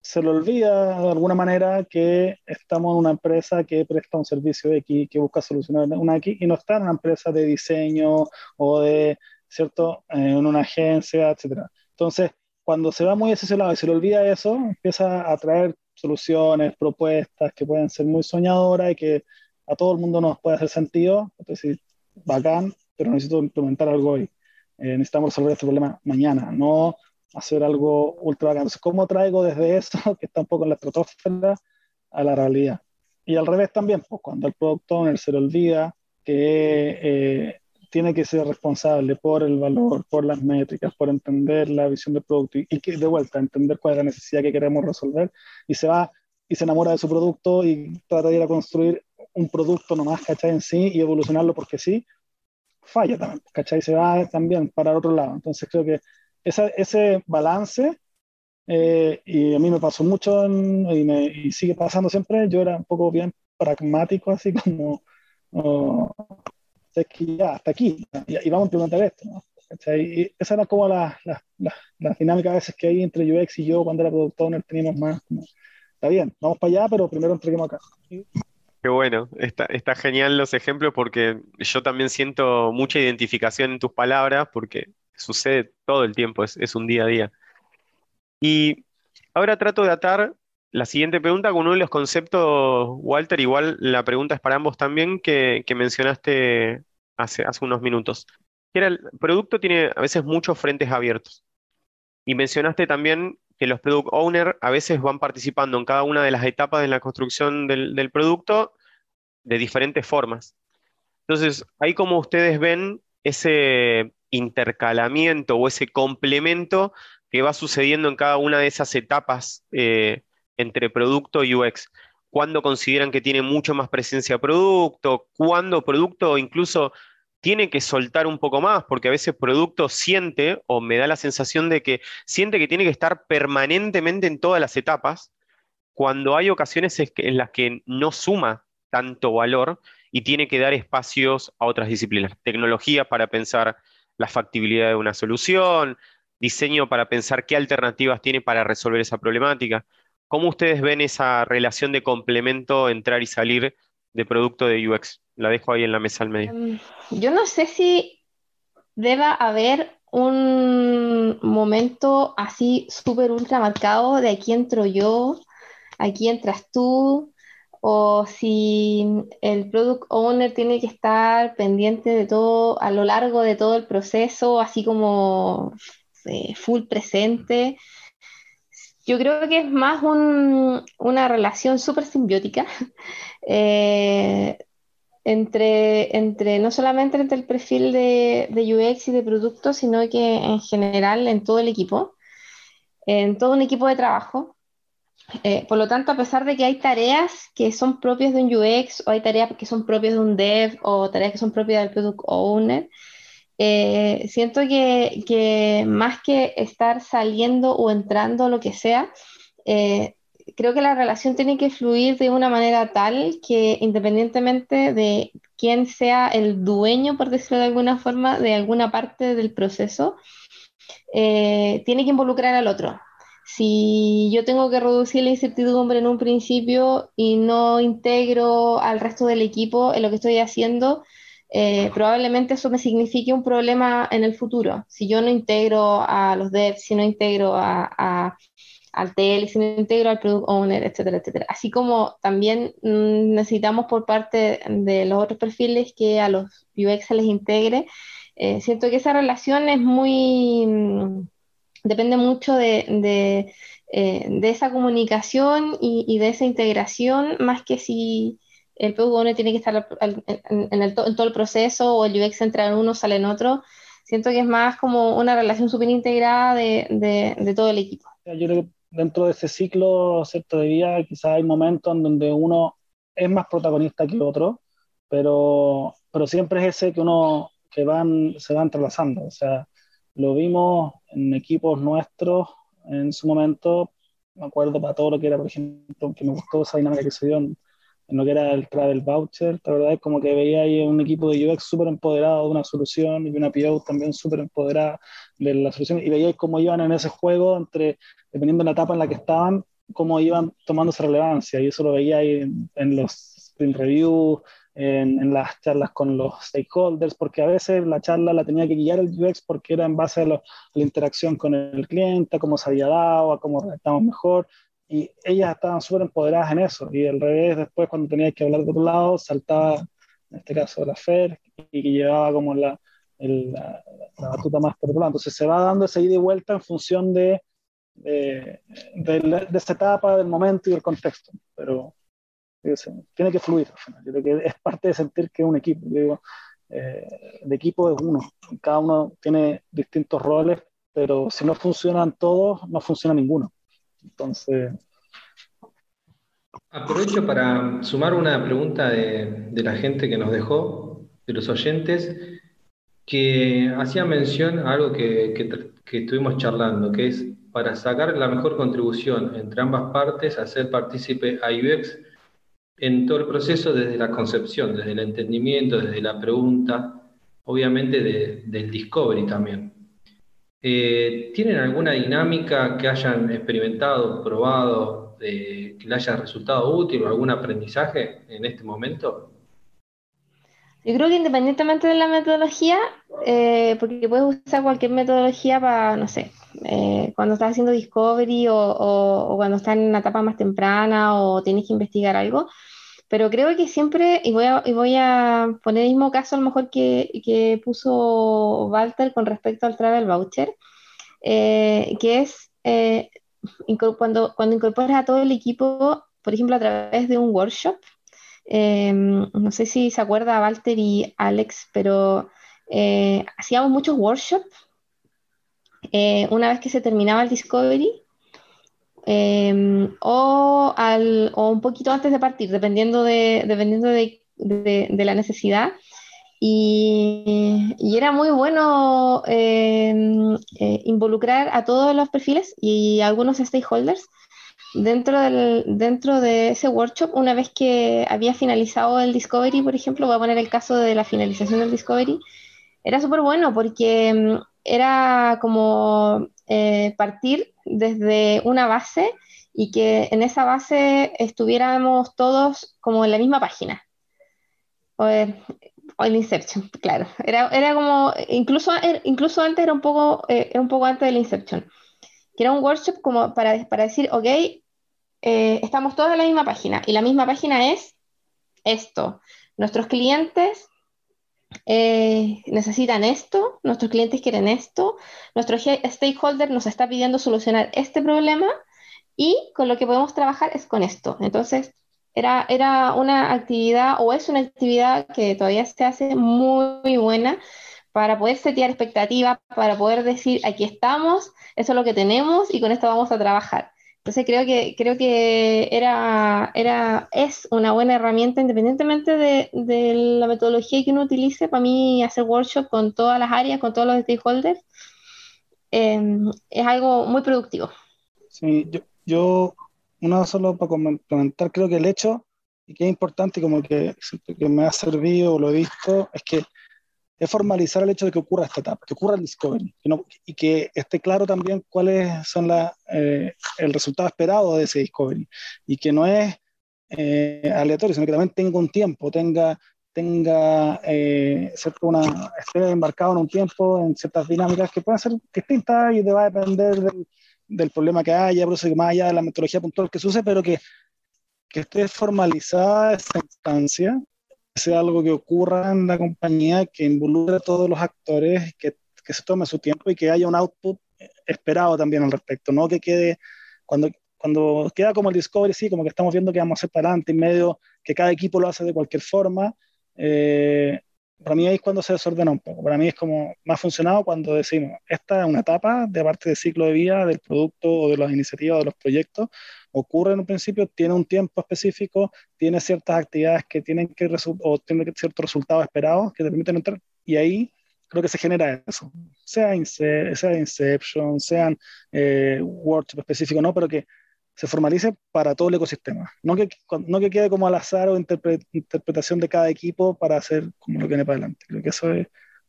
se le olvida de alguna manera que estamos en una empresa que presta un servicio X, que busca solucionar una X, y no está en una empresa de diseño o de, ¿cierto?, eh, en una agencia, etc. Entonces, cuando se va muy hacia ese lado y se le olvida eso, empieza a traer soluciones, propuestas que pueden ser muy soñadoras y que a todo el mundo nos puede hacer sentido. Entonces, bacán, pero necesito implementar algo hoy. Eh, necesitamos resolver este problema mañana, no hacer algo ultra bacán. Entonces, ¿cómo traigo desde eso, que está un poco en la estratosfera, a la realidad. Y al revés también, pues cuando el product owner se le olvida que eh, tiene que ser responsable por el valor, por las métricas, por entender la visión del producto y, que de vuelta entender cuál es la necesidad que queremos resolver y se va y se enamora de su producto y trata de ir a construir un producto nomás, ¿cachai? En sí y evolucionarlo porque sí, falla también, ¿cachai? Se va también para otro lado. Entonces creo que esa, ese balance, eh, y a mí me pasó mucho y, me, y sigue pasando siempre, yo era un poco bien pragmático, así como es que ya, hasta aquí, y, vamos a implementar esto, ¿no? Y esa era como la, la, la, dinámica a veces que hay entre UX y yo cuando era productor teníamos más, está bien, vamos para allá, pero primero entreguemos acá. Qué bueno, está, genial los ejemplos porque yo también siento mucha identificación en tus palabras porque sucede todo el tiempo, es, un día a día. Y ahora trato de atar la siguiente pregunta con uno de los conceptos, Walter, igual la pregunta es para ambos también, que, mencionaste hace, hace unos minutos. Era el producto tiene a veces muchos frentes abiertos. Y mencionaste también que los product owners a veces van participando en cada una de las etapas de la construcción del, producto de diferentes formas. Entonces, ahí como ustedes ven ese intercalamiento o ese complemento que va sucediendo en cada una de esas etapas eh, entre producto y UX. ¿Cuándo consideran que tiene mucho más presencia producto? ¿Cuándo producto incluso tiene que soltar un poco más? Porque a veces producto siente o me da la sensación de que siente que tiene que estar permanentemente en todas las etapas, cuando hay ocasiones en las que no suma tanto valor y tiene que dar espacios a otras disciplinas. Tecnología para pensar la factibilidad de una solución, diseño para pensar qué alternativas tiene para resolver esa problemática. ¿Cómo ustedes ven esa relación de complemento, entrar y salir de producto de UX? La dejo ahí en la mesa al medio. Em, yo no sé si deba haber un momento así súper ultra marcado de aquí entro yo, aquí entras tú, o si el product owner tiene que estar pendiente de todo a lo largo de todo el proceso, así como eh, full presente. Yo creo que es más una relación súper simbiótica eh, entre, entre, no solamente entre el perfil de, UX y de producto, sino que en general en todo el equipo, en todo un equipo de trabajo. Eh, por lo tanto, a pesar de que hay tareas que son propias de un UX o hay tareas que son propias de un dev o tareas que son propias del product owner, eh, siento que, más que estar saliendo o entrando, lo que sea, eh, creo que la relación tiene que fluir de una manera tal que independientemente de quién sea el dueño, por decirlo de alguna forma, de alguna parte del proceso, eh, tiene que involucrar al otro. Si yo tengo que reducir la incertidumbre en un principio y no integro al resto del equipo en lo que estoy haciendo, eh, probablemente eso me signifique un problema en el futuro. Si yo no integro a los devs, si no integro a, al TL, si no integro al product owner, etcétera, etcétera. Así como también mm, necesitamos por parte de los otros perfiles que a los UX se les integre. Eh, siento que esa relación es muy, mm, depende mucho de, eh, de, esa comunicación y, y, de esa integración, más que si el PUG tiene que estar en, todo el proceso o el UX entra en uno, sale en otro. Siento que es más como una relación súper integrada de, todo el equipo. Yo creo que dentro de ese ciclo ¿cierto? de vida quizás hay momentos en donde uno es más protagonista que otro, pero, pero siempre es ese que uno que van, se va entrelazando. O sea, lo vimos en equipos nuestros en su momento, me acuerdo para todo lo que era, por ejemplo, que me gustó esa dinámica que se dio en, en lo que era el travel voucher, la verdad es como que veía ahí un equipo de UX súper empoderado de una solución y una PO también súper empoderada de la solución y veía cómo iban en ese juego entre, dependiendo de la etapa en la que estaban, cómo iban tomando relevancia y eso lo veía ahí en, los sprint reviews, en, en, las charlas con los stakeholders, porque a veces la charla la tenía que guiar el UX porque era en base a, la interacción con el cliente, a cómo se había dado, a cómo redactamos mejor, y ellas estaban súper empoderadas en eso. Y al revés, después cuando tenía que hablar de otro lado, saltaba, en este caso, la FER, y que llevaba como la, la, batuta más por otro lado. Entonces se va dando esa ida y vuelta en función de, de, de, esta etapa, del momento y del contexto. Pero, tiene que fluir. Yo creo que es parte de sentir que es un equipo. Yo digo, eh, de equipo es uno. Cada uno tiene distintos roles, pero si no funcionan todos, no funciona ninguno. Entonces... Aprovecho para sumar una pregunta de, de la gente que nos dejó, de los oyentes, que hacía mención a algo que, que, estuvimos charlando, que es para sacar la mejor contribución entre ambas partes, hacer partícipe a UX en todo el proceso desde la concepción, desde el entendimiento, desde la pregunta, obviamente del discovery también. Eh, ¿Tienen alguna dinámica que hayan experimentado, probado, que le haya resultado útil o algún aprendizaje en este momento? Yo creo que independientemente de la metodología, eh, porque puedes usar cualquier metodología para, no sé, eh, cuando estás haciendo discovery o, cuando estás en una etapa más temprana o tienes que investigar algo. Pero creo que siempre, y voy a, y voy a poner el mismo caso a lo mejor que, que puso Walter con respecto al travel voucher, eh, que es eh, cuando, cuando incorporas a todo el equipo, por ejemplo, a través de un workshop. no sé si se acuerda Walter y Alex, pero hacíamos muchos workshops eh, una vez que se terminaba el Discovery em, o, al, o, un poquito antes de partir, dependiendo de, dependiendo de, de, la necesidad. Y, y, era muy bueno em, eh, involucrar a todos los perfiles y algunos stakeholders dentro, del, dentro de ese workshop, una vez que había finalizado el Discovery, por ejemplo, voy a poner el caso de la finalización del Discovery, era súper bueno porque em, era como eh, partir desde una base y que en esa base estuviéramos todos como en la misma página. O, el Inception, claro. Era, era como, incluso, er, incluso antes era un, poco, eh, un poco antes del Inception, que era un workshop como para, para decir, ok, eh, estamos todos en la misma página y la misma página es esto. Nuestros clientes eh, necesitan esto, nuestros clientes quieren esto, nuestro stakeholder nos está pidiendo solucionar este problema y con lo que podemos trabajar es con esto. Entonces, era, era una actividad o es una actividad que todavía se hace muy, buena para poder setear expectativas, para poder decir, aquí estamos, eso es lo que tenemos y con esto vamos a trabajar. Entonces creo que, creo que era, era, es una buena herramienta independientemente de, de, la metodología que uno utilice. Para mí hacer workshop con todas las áreas, con todos los stakeholders, em, es algo muy productivo. Sí, yo, yo una solo para comentar, creo que el hecho, y que es importante, como que, que me ha servido, lo he visto, es que es formalizar el hecho de que ocurra esta etapa, que ocurra el discovery, y que esté claro también cuáles son la, eh, el resultado esperado de ese discovery, y que no es eh, aleatorio, sino que también tenga un tiempo, tenga, tenga eh, una, esté embarcado en un tiempo, en ciertas dinámicas que pueden ser distintas y va a depender del, del problema que haya, por eso que más allá de la metodología puntual que se use, pero que, que esté formalizada esa instancia sea algo que ocurra en la compañía, que involucre a todos los actores, que, que se tome su tiempo y que haya un output esperado también al respecto, no que quede, cuando, cuando queda como el Discovery, sí, como que estamos viendo que vamos a hacer para adelante, en medio que cada equipo lo hace de cualquier forma, eh, para mí ahí es cuando se desordena un poco. Para mí es como más funcionado cuando decimos, esta es una etapa de parte del ciclo de vida del producto o de las iniciativas o de los proyectos. Ocurre en un principio, tiene un tiempo específico, tiene ciertas actividades que tienen que o tiene ciertos resultados esperados que te permiten entrar. Y ahí creo que se genera eso. Sea, sea Inception, sean eh, workshop específico, no, pero que se formalice para todo el ecosistema. No que, no que quede como al azar o interpretación de cada equipo para hacer como lo que viene para adelante. Creo que eso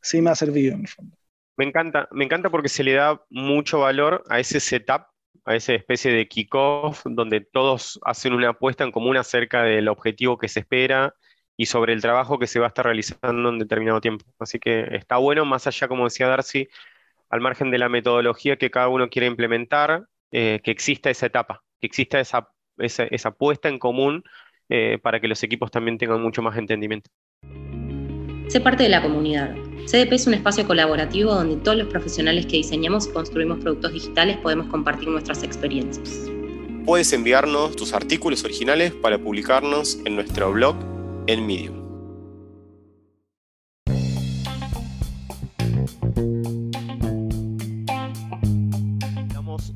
sí me ha servido en el fondo. Me encanta, me encanta porque se le da mucho valor a ese setup, a esa especie de kickoff, donde todos hacen una apuesta en común acerca del objetivo que se espera y sobre el trabajo que se va a estar realizando en determinado tiempo. Así que está bueno, más allá, como decía Darcy, al margen de la metodología que cada uno quiere implementar, eh, que exista esa etapa, que exista esa, esa, en común eh, para que los equipos también tengan mucho más entendimiento. Sé parte de la comunidad. CDP es un espacio colaborativo donde todos los profesionales que diseñamos y construimos productos digitales podemos compartir nuestras experiencias. puedes enviarnos tus artículos originales para publicarnos en nuestro blog en Medium. Damos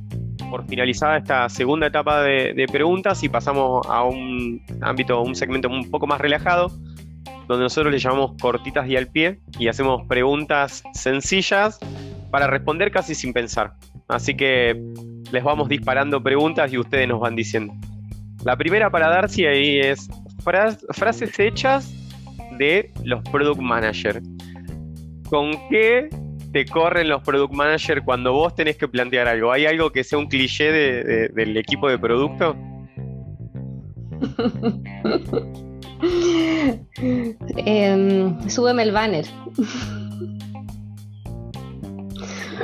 por finalizada esta segunda etapa de, de preguntas y pasamos a un ámbito, un segmento un poco más relajado, donde nosotros le llamamos cortitas y al pie y hacemos preguntas sencillas para responder casi sin pensar. Así que les vamos disparando preguntas y ustedes nos van diciendo. La primera para Darcy ahí es fras- frases hechas de los product manager. ¿Con qué te corren los product manager cuando vos tenés que plantear algo? ¿Hay algo que sea un cliché de- de- del equipo de producto? Em, súbeme el banner.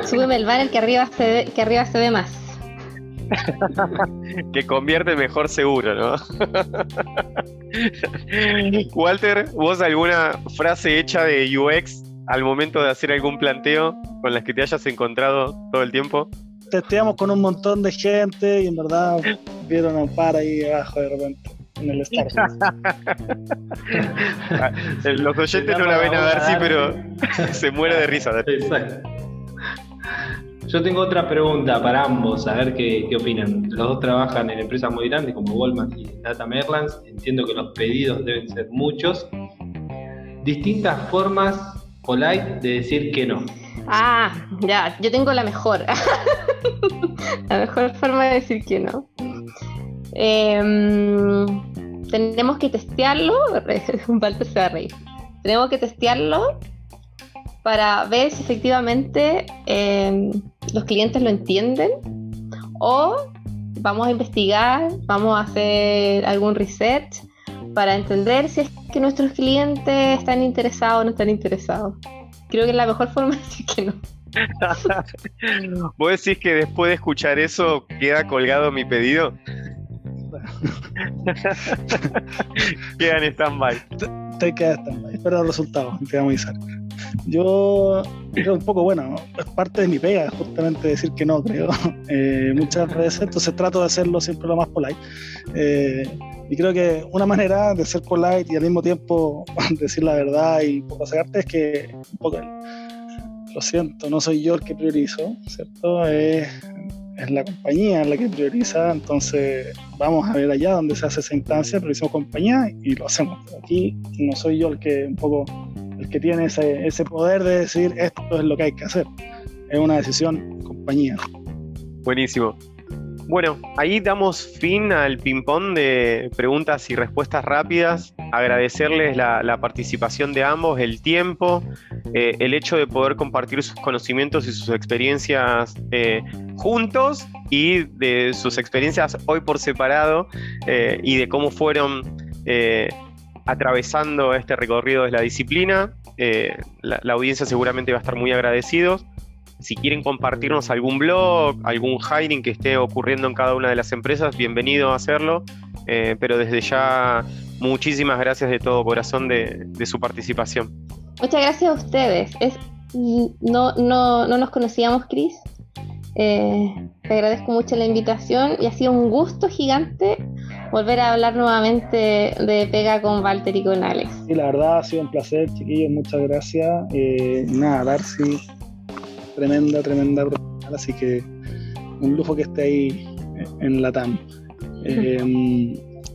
súbeme el banner que arriba se ve, que arriba se ve más. que convierte mejor seguro, ¿no? Walter, ¿vos alguna frase hecha de UX al momento de hacer algún planteo con las que te hayas encontrado todo el tiempo? Testeamos con un montón de gente y en verdad vieron a un par ahí abajo de repente en el Starbucks. Eh, Los oyentes no la ven a ver, sí, pero se muere de risa. Exacto. Yo tengo otra pregunta para ambos, a ver qué, qué opinan. Los dos trabajan en empresas muy grandes como Walmart y Data Airlines. Entiendo que los pedidos deben ser muchos. Distintas formas polite de decir que no. Ah, ya, yo tengo la mejor. la mejor forma de decir que no. Em, tenemos que testearlo. Walter se va a reír. Tenemos que testearlo para ver si efectivamente em, los clientes lo entienden o vamos a investigar, vamos a hacer algún research para entender si es que nuestros clientes están interesados o no están interesados. Creo que la mejor forma de decir que no. ¿Vos decís que después de escuchar eso queda colgado mi pedido? Queda en stand-by. te queda stand espera los resultados te vamos a avisar. Yo creo un poco, bueno, es parte de mi pega, justamente decir que no, creo, eh, muchas veces, entonces trato de hacerlo siempre lo más polite. Eh, y creo que una manera de ser polite y al mismo tiempo decir la verdad y un poco sacarte es que, un poco, lo siento, no soy yo el que priorizo, ¿cierto? Es, es la compañía la que prioriza, entonces vamos a ver allá donde se hace esa instancia, priorizamos compañía y lo hacemos. Aquí no soy yo el que un poco el que tiene ese, ese poder de decir esto es lo que hay que hacer. Es una decisión compañía. Buenísimo. Bueno, ahí damos fin al ping-pong de preguntas y respuestas rápidas. Agradecerles la, participación de ambos, el tiempo, eh, el hecho de poder compartir sus conocimientos y sus experiencias eh, juntos y de sus experiencias hoy por separado eh, y de cómo fueron eh, atravesando este recorrido de la disciplina. La, la audiencia seguramente va a estar muy agradecidos. Si quieren compartirnos algún blog, algún hiring que esté ocurriendo en cada una de las empresas, bienvenido a hacerlo. Eh, pero desde ya, muchísimas gracias de todo corazón de, de su participación. Muchas gracias a ustedes. Es, no, no, no nos conocíamos, Cris. Eh, te agradezco mucho la invitación y ha sido un gusto gigante volver a hablar nuevamente de Pega con Walter y con Alex. Y la verdad ha sido un placer, chiquillos, muchas gracias. Eh, nada, Darcy, tremenda, tremenda profesional, así que un lujo que esté ahí en la TAM. Eh,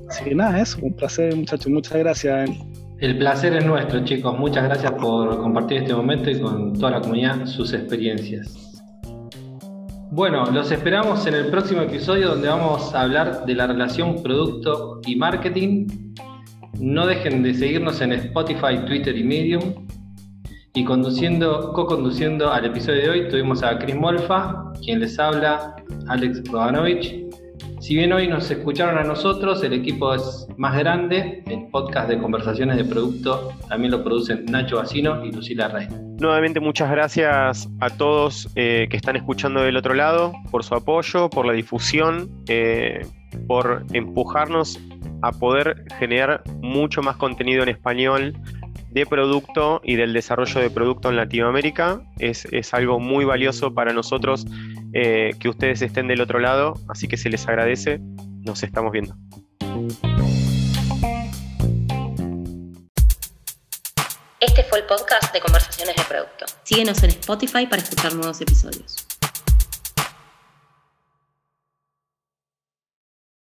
así que nada, eso, un placer, muchachos, muchas gracias. El placer es nuestro, chicos. Muchas gracias por compartir este momento y con toda la comunidad sus experiencias. Bueno, los esperamos en el próximo episodio donde vamos a hablar de la relación producto y marketing. No dejen de seguirnos en Spotify, Twitter y Medium. Y conduciendo, co-conduciendo al episodio de hoy tuvimos a Chris Molfa, quien les habla, Alex Rodanovich. Si bien hoy nos escucharon a nosotros, el equipo es más grande. El podcast de conversaciones de producto también lo producen Nacho Bacino y Lucila Rey. Nuevamente muchas gracias a todos eh, que están escuchando del otro lado por su apoyo, por la difusión, eh, por empujarnos a poder generar mucho más contenido en español de producto y del desarrollo de producto en Latinoamérica. Es, es algo muy valioso para nosotros eh, que ustedes estén del otro lado, así que se les agradece. Nos estamos viendo. Este fue el podcast de Conversaciones de Producto. Síguenos en Spotify para escuchar nuevos episodios.